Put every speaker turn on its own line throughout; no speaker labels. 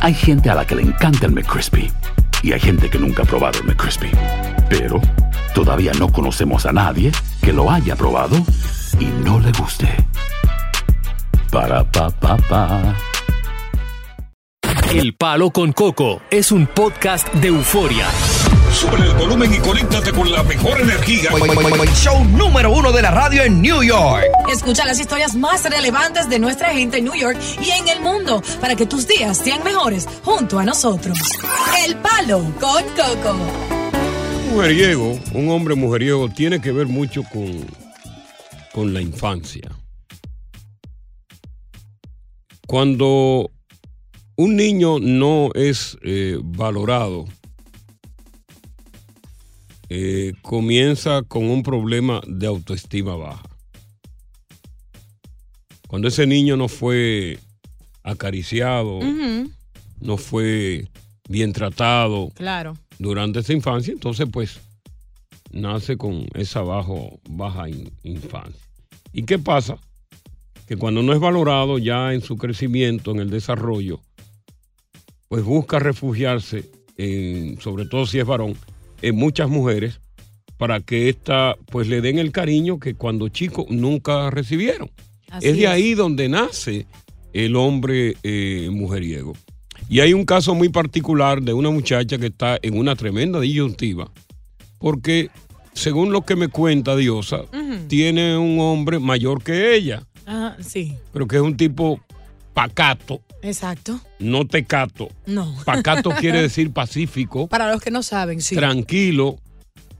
Hay gente a la que le encanta el McCrispy y hay gente que nunca ha probado el McCrispy. Pero todavía no conocemos a nadie que lo haya probado y no le guste. Para pa pa pa.
El Palo con Coco es un podcast de euforia.
Sube el volumen y conéctate con la mejor energía.
Show número uno de la radio en New York.
Escucha las historias más relevantes de nuestra gente en New York y en el mundo para que tus días sean mejores junto a nosotros. El Palo con Coco.
Mujeriego, un hombre mujeriego tiene que ver mucho con, con la infancia. Cuando un niño no es eh, valorado, eh, comienza con un problema de autoestima baja. Cuando ese niño no fue acariciado, no fue bien tratado
Claro.
durante esa infancia, entonces pues nace con esa bajo, baja in- infancia. ¿Y qué pasa? Que cuando no es valorado ya en su crecimiento, en el desarrollo, pues busca refugiarse, en, sobre todo si es varón, en muchas mujeres para que ésta pues le den el cariño que cuando chico nunca recibieron.
Así
es de
es.
ahí donde nace el hombre eh, mujeriego. Y hay un caso muy particular de una muchacha que está en una tremenda disyuntiva, porque según lo que me cuenta Diosa, tiene un hombre mayor que ella,
Ajá, sí,
pero que es un tipo pacato,
exacto.
no tecato.
No.
Pacato quiere decir pacífico,
Para los que no saben, sí.
tranquilo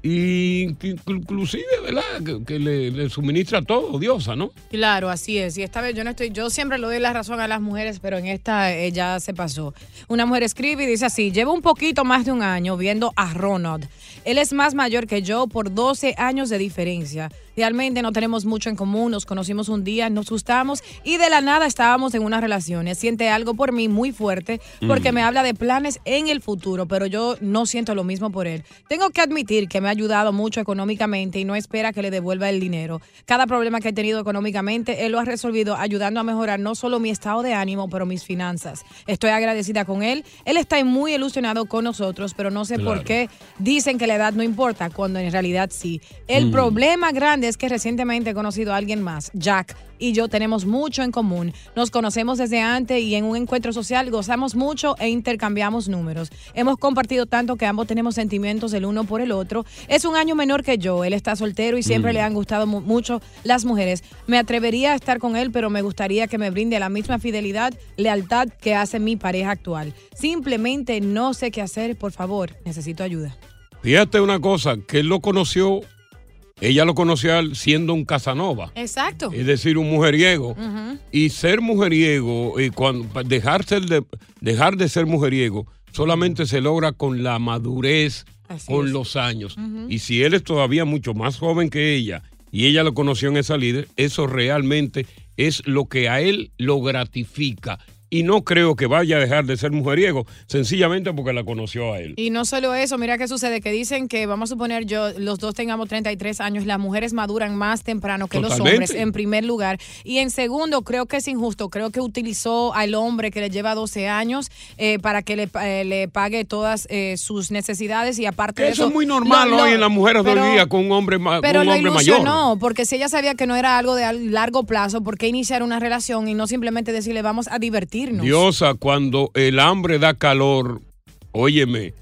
y inclusive, ¿verdad? Que, que le, le suministra todo, Diosa, ¿no?
Claro, así es. Y esta vez yo no estoy, yo siempre le doy la razón a las mujeres, pero en esta eh, ya se pasó. Una mujer escribe y dice así, llevo un poquito más de un año viendo a Ronald. Él es más mayor que yo por 12 años de diferencia. Realmente no tenemos mucho en común, nos conocimos un día, nos gustamos y de la nada estábamos en una relación. Siente algo por mí muy fuerte porque
Mm.
me habla de planes en el futuro, pero yo no siento lo mismo por él. Tengo que admitir que me ha ayudado mucho económicamente y no espera que le devuelva el dinero. Cada problema que he tenido económicamente, él lo ha resolvido ayudando a mejorar no solo mi estado de ánimo, pero mis finanzas. Estoy agradecida con él. Él está muy ilusionado con nosotros, pero no sé por
Claro.
qué dicen que la edad no importa, cuando en realidad sí. El
Mm.
problema grande es que recientemente he conocido a alguien más, Jack, y yo tenemos mucho en común. Nos conocemos desde antes y en un encuentro social gozamos mucho e intercambiamos números. Hemos compartido tanto que ambos tenemos sentimientos el uno por el otro. Es un año menor que yo, él está soltero y siempre
Mm.
le han gustado mu- mucho las mujeres. Me atrevería a estar con él, pero me gustaría que me brinde la misma fidelidad, lealtad que hace mi pareja actual. Simplemente no sé qué hacer, por favor, necesito ayuda.
Fíjate una cosa, que él lo conoció, ella lo conoció a él siendo un Casanova,
Exacto.
es decir, un mujeriego. Y ser mujeriego, y cuando, dejar, de, dejar de ser mujeriego, solamente se logra con la madurez,
Así
con
es.
los años. Y si él es todavía mucho más joven que ella y ella lo conoció en esa líder, eso realmente es lo que a él lo gratifica. Y no creo que vaya a dejar de ser mujeriego, sencillamente porque la conoció a él.
Y no solo eso, mira qué sucede, que dicen que vamos a suponer yo, los dos tengamos 33 años, las mujeres maduran más temprano que los hombres, en primer lugar. Y en segundo, creo que es injusto, creo que utilizó al hombre que le lleva 12 años eh, para que le, eh, le pague todas eh, sus necesidades y aparte de
Eso
eso...
es muy normal
lo- lo-
hoy en las mujeres de
pero-
hoy día con un hombre, ma-
Pero
un hombre mayor.
ilusionó, porque si ella sabía que no era algo de largo plazo, ¿por qué iniciar una relación y no simplemente decirle vamos a divertirnos?
Diosa, cuando el hambre da calor, óyeme,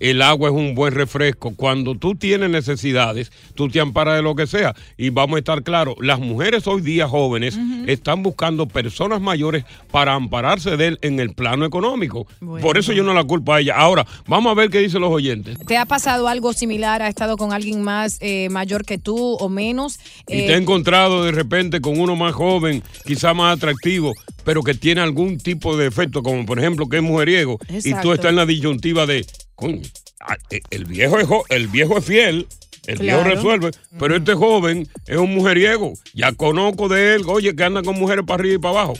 el agua es un buen refresco. Cuando tú tienes necesidades, tú te amparas de lo que sea. Y vamos a estar claros, las mujeres hoy día jóvenes están buscando personas mayores para ampararse de él en el plano económico. Por eso yo no la culpo a ella. Ahora, vamos a ver qué dicen los oyentes.
¿Te ha pasado algo similar? ¿Ha estado con alguien más eh, mayor que tú o menos?
Y
Eh,
te he encontrado de repente con uno más joven, quizá más atractivo, pero que tiene algún tipo de efecto, como por ejemplo que es mujeriego, y tú estás en la disyuntiva de, coño, ah, eh, el viejo es, el viejo es fiel. El viejo resuelve, pero este joven es un mujeriego. Ya conozco de él, oye, que anda con mujeres para arriba y para abajo.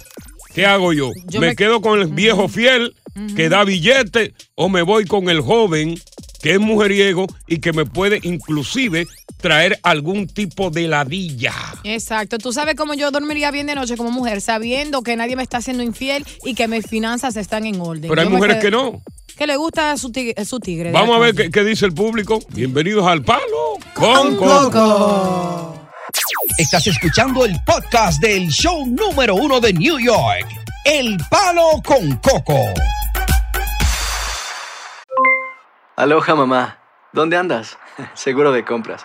¿Qué hago yo?
Yo
¿Me,
me-
quedo con el viejo fiel que da billete o me voy con el joven que es mujeriego y que me puede inclusive traer algún tipo de ladilla?
Exacto. Tú sabes cómo yo dormiría bien de noche como mujer, sabiendo que nadie me está haciendo infiel y que mis finanzas están en orden.
Pero hay
Yo
mujeres
quedo-
que no.
Que le gusta su tigre. Su tigre
Vamos a ver qué, qué dice el público. Bienvenidos al Palo con Coco.
Estás escuchando el podcast del show número uno de New York, El Palo con Coco.
Aloha mamá, ¿dónde andas? Seguro de compras.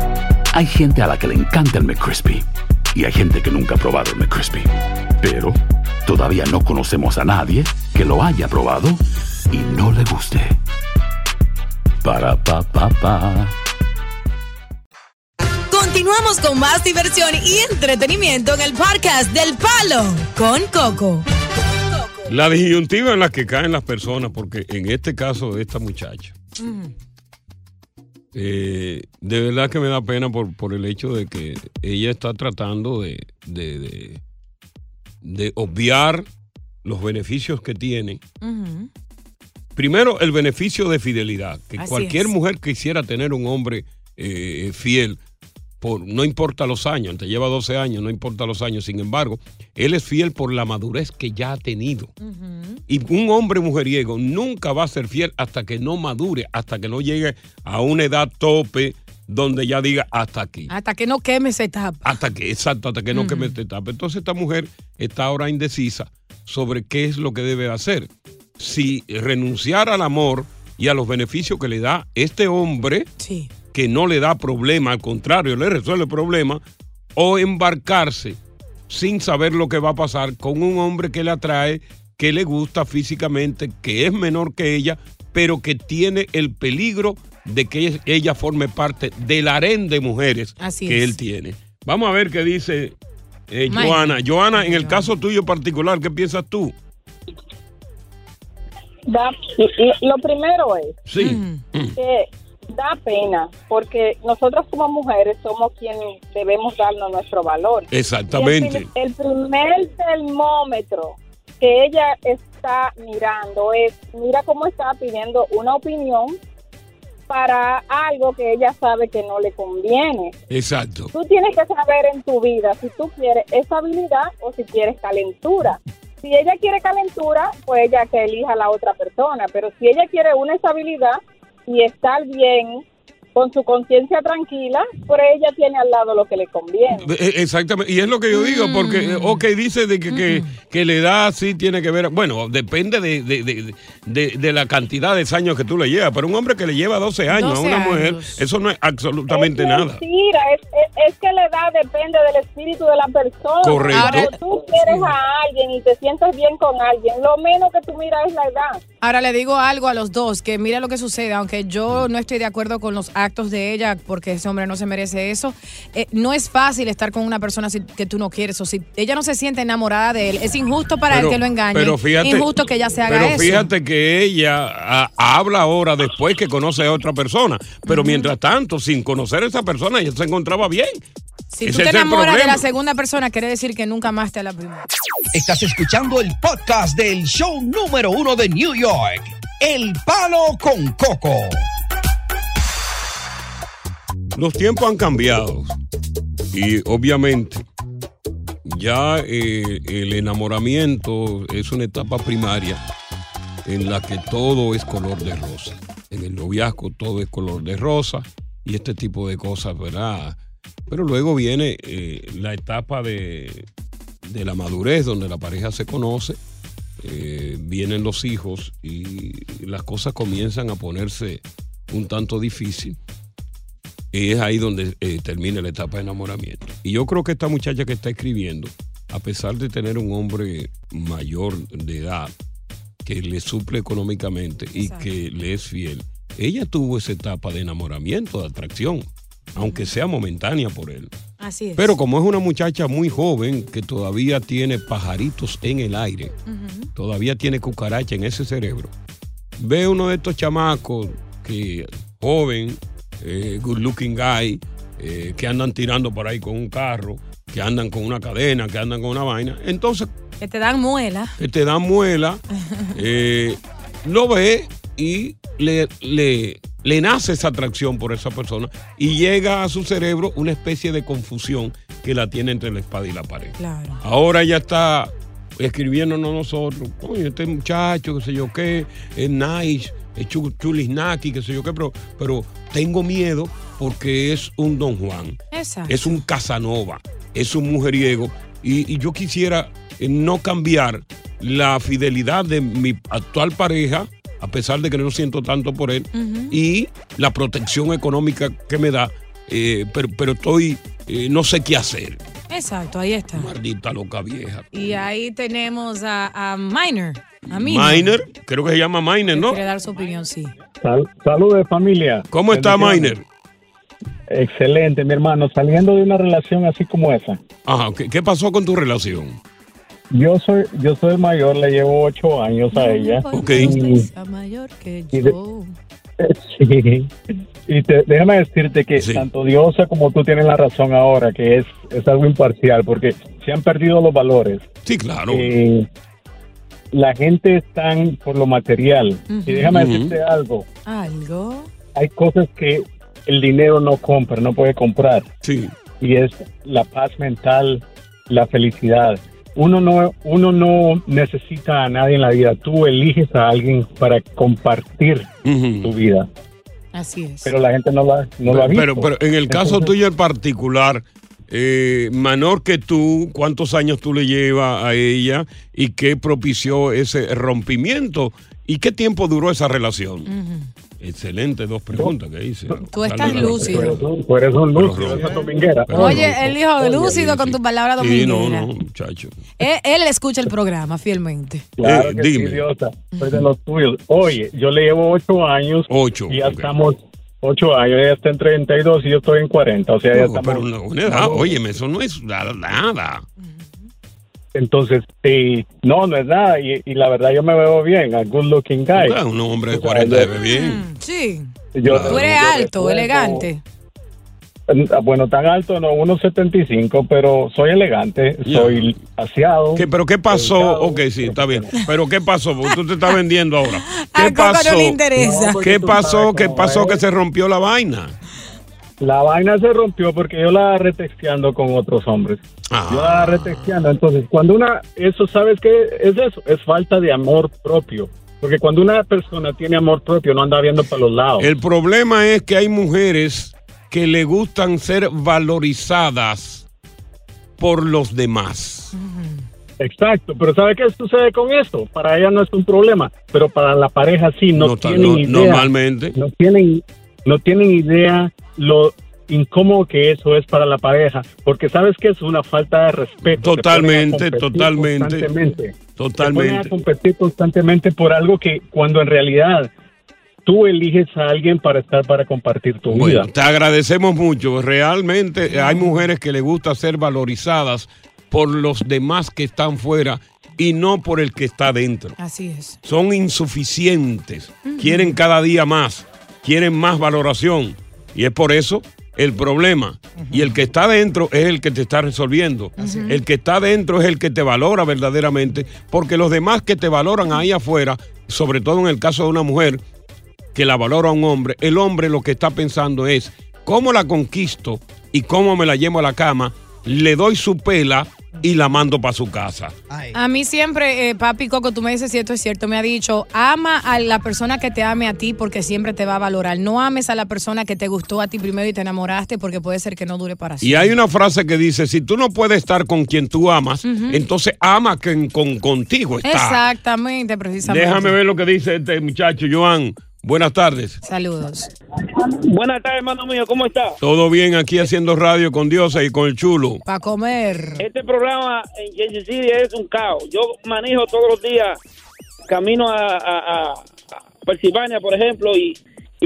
Hay gente a la que le encanta el McCrispy y hay gente que nunca ha probado el McCrispy. Pero todavía no conocemos a nadie que lo haya probado y no le guste. Para pa pa pa.
Continuamos con más diversión y entretenimiento en el podcast del Palo con Coco.
La disyuntiva en la que caen las personas, porque en este caso de esta muchacha, eh, de verdad que me da pena por, por el hecho de que ella está tratando de, de, de- de obviar los beneficios que tiene. Primero, el beneficio de fidelidad, que
Así
cualquier
es.
mujer quisiera tener un hombre eh, fiel, por, no importa los años, te lleva 12 años, no importa los años, sin embargo, él es fiel por la madurez que ya ha tenido. Y un hombre mujeriego nunca va a ser fiel hasta que no madure, hasta que no llegue a una edad tope donde ya diga hasta aquí.
Hasta que no queme esa etapa.
Hasta que, exacto, hasta que no queme esta etapa. Entonces esta mujer está ahora indecisa sobre qué es lo que debe hacer. Si renunciar al amor y a los beneficios que le da este hombre,
Sí.
Que no le da problema, al contrario, le resuelve el problema, o embarcarse sin saber lo que va a pasar con un hombre que le atrae, que le gusta físicamente, que es menor que ella, pero que tiene el peligro de que ella forme parte del harén de mujeres
Así
que
es.
él tiene. Vamos a ver qué dice eh. Joana. Joana, en el caso tuyo particular, ¿qué piensas tú?
Da- lo primero es
Sí.
que da pena porque nosotros como mujeres somos quienes debemos darnos nuestro valor.
Exactamente.
El, el primer termómetro que ella está mirando es, mira cómo está pidiendo una opinión para algo que ella sabe que no le conviene.
Exacto.
Tú tienes que saber en tu vida si tú quieres estabilidad o si quieres calentura. Si ella quiere calentura, pues ella que elija a la otra persona. Pero si ella quiere una estabilidad y estar bien con su conciencia tranquila, pues ella tiene al lado lo que le conviene.
Eh, Exactamente, y es lo que yo digo, porque, eh, ok, dice de que, que, que la edad sí tiene que ver, bueno, depende de, de, de- de- de la cantidad de años que tú le llevas, pero un hombre que le lleva 12 años
12
a una mujer,
años.
eso no es absolutamente
es
nada.
mentira, es, es- es que la edad depende del espíritu de la persona.
Correcto.
Cuando tú quieres a alguien y te sientes bien con alguien, lo menos que tú miras es la edad.
Ahora le digo algo a los dos, que mira lo que sucede, aunque yo no estoy de acuerdo con los actos de ella, porque ese hombre no se merece eso, eh, no es fácil estar con una persona si- que tú no quieres, o si ella no se siente enamorada de él, es injusto para
Pero-
él que lo engañe,
pero fíjate-
injusto que ella se haga
Pero
eso.
fíjate que ella habla ahora después que conoce a otra persona. Pero mientras tanto, sin conocer a esa persona, ella se encontraba bien.
Si
Ese
tú te enamoras de la segunda persona, quiere decir que nunca más te la primera.
Estás escuchando el podcast del show número uno de New York, El Palo con Coco.
Los tiempos han cambiado y obviamente ya eh, el enamoramiento es una etapa primaria en la que todo es color de rosa. En el noviazgo todo es color de rosa y este tipo de cosas, ¿verdad? Pero luego viene eh, la etapa de, de la madurez donde la pareja se conoce, eh, vienen los hijos y las cosas comienzan a ponerse un tanto difícil. Y es ahí donde eh, termina la etapa de enamoramiento. Y yo creo que esta muchacha que está escribiendo, a pesar de tener un hombre mayor de edad, que le suple económicamente y que le es fiel, ella tuvo esa etapa de enamoramiento, de atracción, aunque sea momentánea por él.
Así es.
Pero como es una muchacha muy joven que todavía tiene pajaritos en el aire, todavía tiene cucaracha en ese cerebro, ve uno de estos chamacos que joven, eh, good looking guy, eh, que andan tirando por ahí con un carro, que andan con una cadena, que andan con una vaina, entonces
Que te dan muela.
que te dan muela, eh, lo ve y le, le, le nace esa atracción por esa persona y llega a su cerebro una especie de confusión que la tiene entre la espada y la pared.
Claro.
Ahora ya está escribiéndonos nosotros, oye, este muchacho, qué sé yo qué, es nice, chulisnaki, qué sé yo qué, pero, pero tengo miedo porque es un Don Juan,
Exacto.
es un Casanova, es un mujeriego y, y yo quisiera eh, no cambiar la fidelidad de mi actual pareja, a pesar de que no siento tanto por él, y la protección económica que me da, eh, pero, pero estoy, eh, no sé qué hacer.
Exacto, ahí está.
Maldita loca vieja.
Y ahí tenemos a, a Minor. A mí.
Miner, creo que se llama Miner, ¿no?
Quiere dar su opinión, sí.
Sal- Saludos familia.
¿Cómo está. Miner?
Excelente, mi hermano. Saliendo de una relación así como esa.
Ajá, ¿qué, qué pasó con tu relación?
Yo soy, yo soy el mayor, le llevo ocho años a ella.
Ok.
Mayor que yo.
sí. Y te- déjame decirte que tanto Diosa como tú tienes la razón ahora, que es, es algo imparcial, porque se han perdido los valores.
Sí, claro.
Eh, la gente está por lo material. Y déjame decirte algo.
Algo.
hay cosas que el dinero no compra, no puede comprar.
Sí.
Y es la paz mental, la felicidad. Uno no, uno no necesita a nadie en la vida. Tú eliges a alguien para compartir tu vida.
Así es.
Pero la gente no, la, no lo ha visto.
Pero, pero en el caso
Entonces,
tuyo en particular, eh, menor que tú, ¿cuántos años tú le llevas a ella y qué propició ese rompimiento? ¿Y qué tiempo duró esa relación? Excelente, dos preguntas que hice.
Tú estás lúcido.
Tú eres un lúcido, esa dominguera.
Oye, el hijo lúcido con tus palabras
Sí,
domingueras.
no, no, muchacho.
Él, él escucha el programa fielmente.
Claro
Eh,
que
dime.
sí, Diosa. Soy de los tuyos. Oye, yo le llevo ocho años.
Ocho.
Y ya estamos ocho años. Ella está en 32 y yo estoy en 40. O sea, ya
No,
estamos.
pero una, una óyeme, eso no es nada.
Entonces, sí, no, no es nada. Y, y la verdad, yo me veo bien, a good looking guy.
Claro, un hombre de
O sea,
40
yo-
se ve bien.
Sí.
yo-
Tú eres
yo
alto, elegante.
Bueno, tan alto no, 1.75, pero soy elegante, soy aseado.
¿Qué, ¿Pero qué pasó? Ok, sí, está bien. ¿Pero qué pasó? Porque tú te estás vendiendo ahora. ¿Qué
A Coco no
pasó?
le interesa. No,
¿Qué pasó? ¿Qué pasó
es.
que se rompió la vaina?
La vaina se rompió porque yo la retexteando con otros hombres. Yo la retexteando. Entonces, cuando una, eso, ¿sabes qué es eso? Es falta de amor propio. Porque cuando una persona tiene amor propio, no anda viendo para los lados.
El problema es que hay mujeres que le gustan ser valorizadas por los demás.
Exacto, pero ¿sabe qué sucede con esto? Para ella no es un problema, pero para la pareja sí, no, tienen
no-
idea.
normalmente.
No tienen, no tienen idea lo incómodo que eso es para la pareja, porque sabes que es una falta de respeto.
Totalmente, totalmente.
constantemente.
Totalmente.
a competir constantemente por algo que cuando en realidad tú eliges a alguien para estar para compartir tu vida.
Bueno, te agradecemos mucho. Realmente hay mujeres que les gusta ser valorizadas por los demás que están fuera y no por el que está dentro.
Así es.
Son insuficientes. Quieren cada día más. Quieren más valoración. Y es por eso el problema. Y el que está dentro es el que te está resolviendo. El que está dentro es el que te valora verdaderamente. Porque los demás que te valoran ahí afuera, sobre todo en el caso de una mujer que la valora a un hombre, el hombre lo que está pensando es cómo la conquisto y cómo me la llevo a la cama, le doy su pela y la mando para su casa.
A mí siempre, eh, papi Coco, tú me dices si esto es cierto, me ha dicho, ama a la persona que te ame a ti porque siempre te va a valorar. No ames a la persona que te gustó a ti primero y te enamoraste porque puede ser que no dure para
Y
siempre.
hay una frase que dice, si tú no puedes estar con quien tú amas, entonces ama quien con, contigo está.
Exactamente, precisamente.
Déjame ver lo que dice este muchacho, Joan. Buenas tardes.
Saludos.
Buenas tardes, hermano mío, ¿cómo está?
Todo bien aquí haciendo radio con Diosa y con el chulo.
Para comer.
Este programa en Jersey City es un caos. Yo manejo todos los días, camino a, a, a- Pensilvania, por ejemplo, y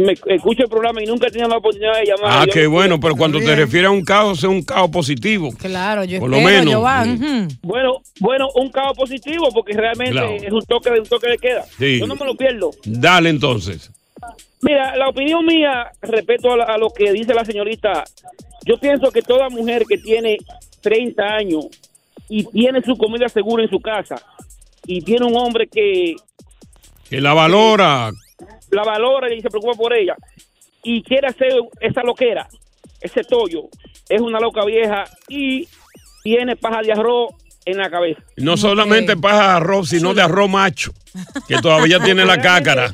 me escucho el programa y nunca he tenido la oportunidad de llamar.
Ah,
Yo-
qué bueno, pero cuando te refieres a un caos, es un caos positivo.
Claro, yo
Por lo
espero,
menos. Sí.
Ujú.
Bueno, bueno, un caos positivo porque realmente
Claro.
es un toque de un toque de queda.
Sí.
Yo no me lo pierdo.
Dale entonces.
Mira, la opinión mía respecto a, la- a lo que dice la señorita, yo pienso que toda mujer que tiene 30 años y tiene su comida segura en su casa y tiene un hombre que
Que la valora.
La valora y se preocupa por ella y quiere hacer esa loquera, ese tollo, es una loca vieja y tiene paja de arroz en la cabeza.
No solamente paja de arroz, sino de arroz macho, que todavía tiene la cácara.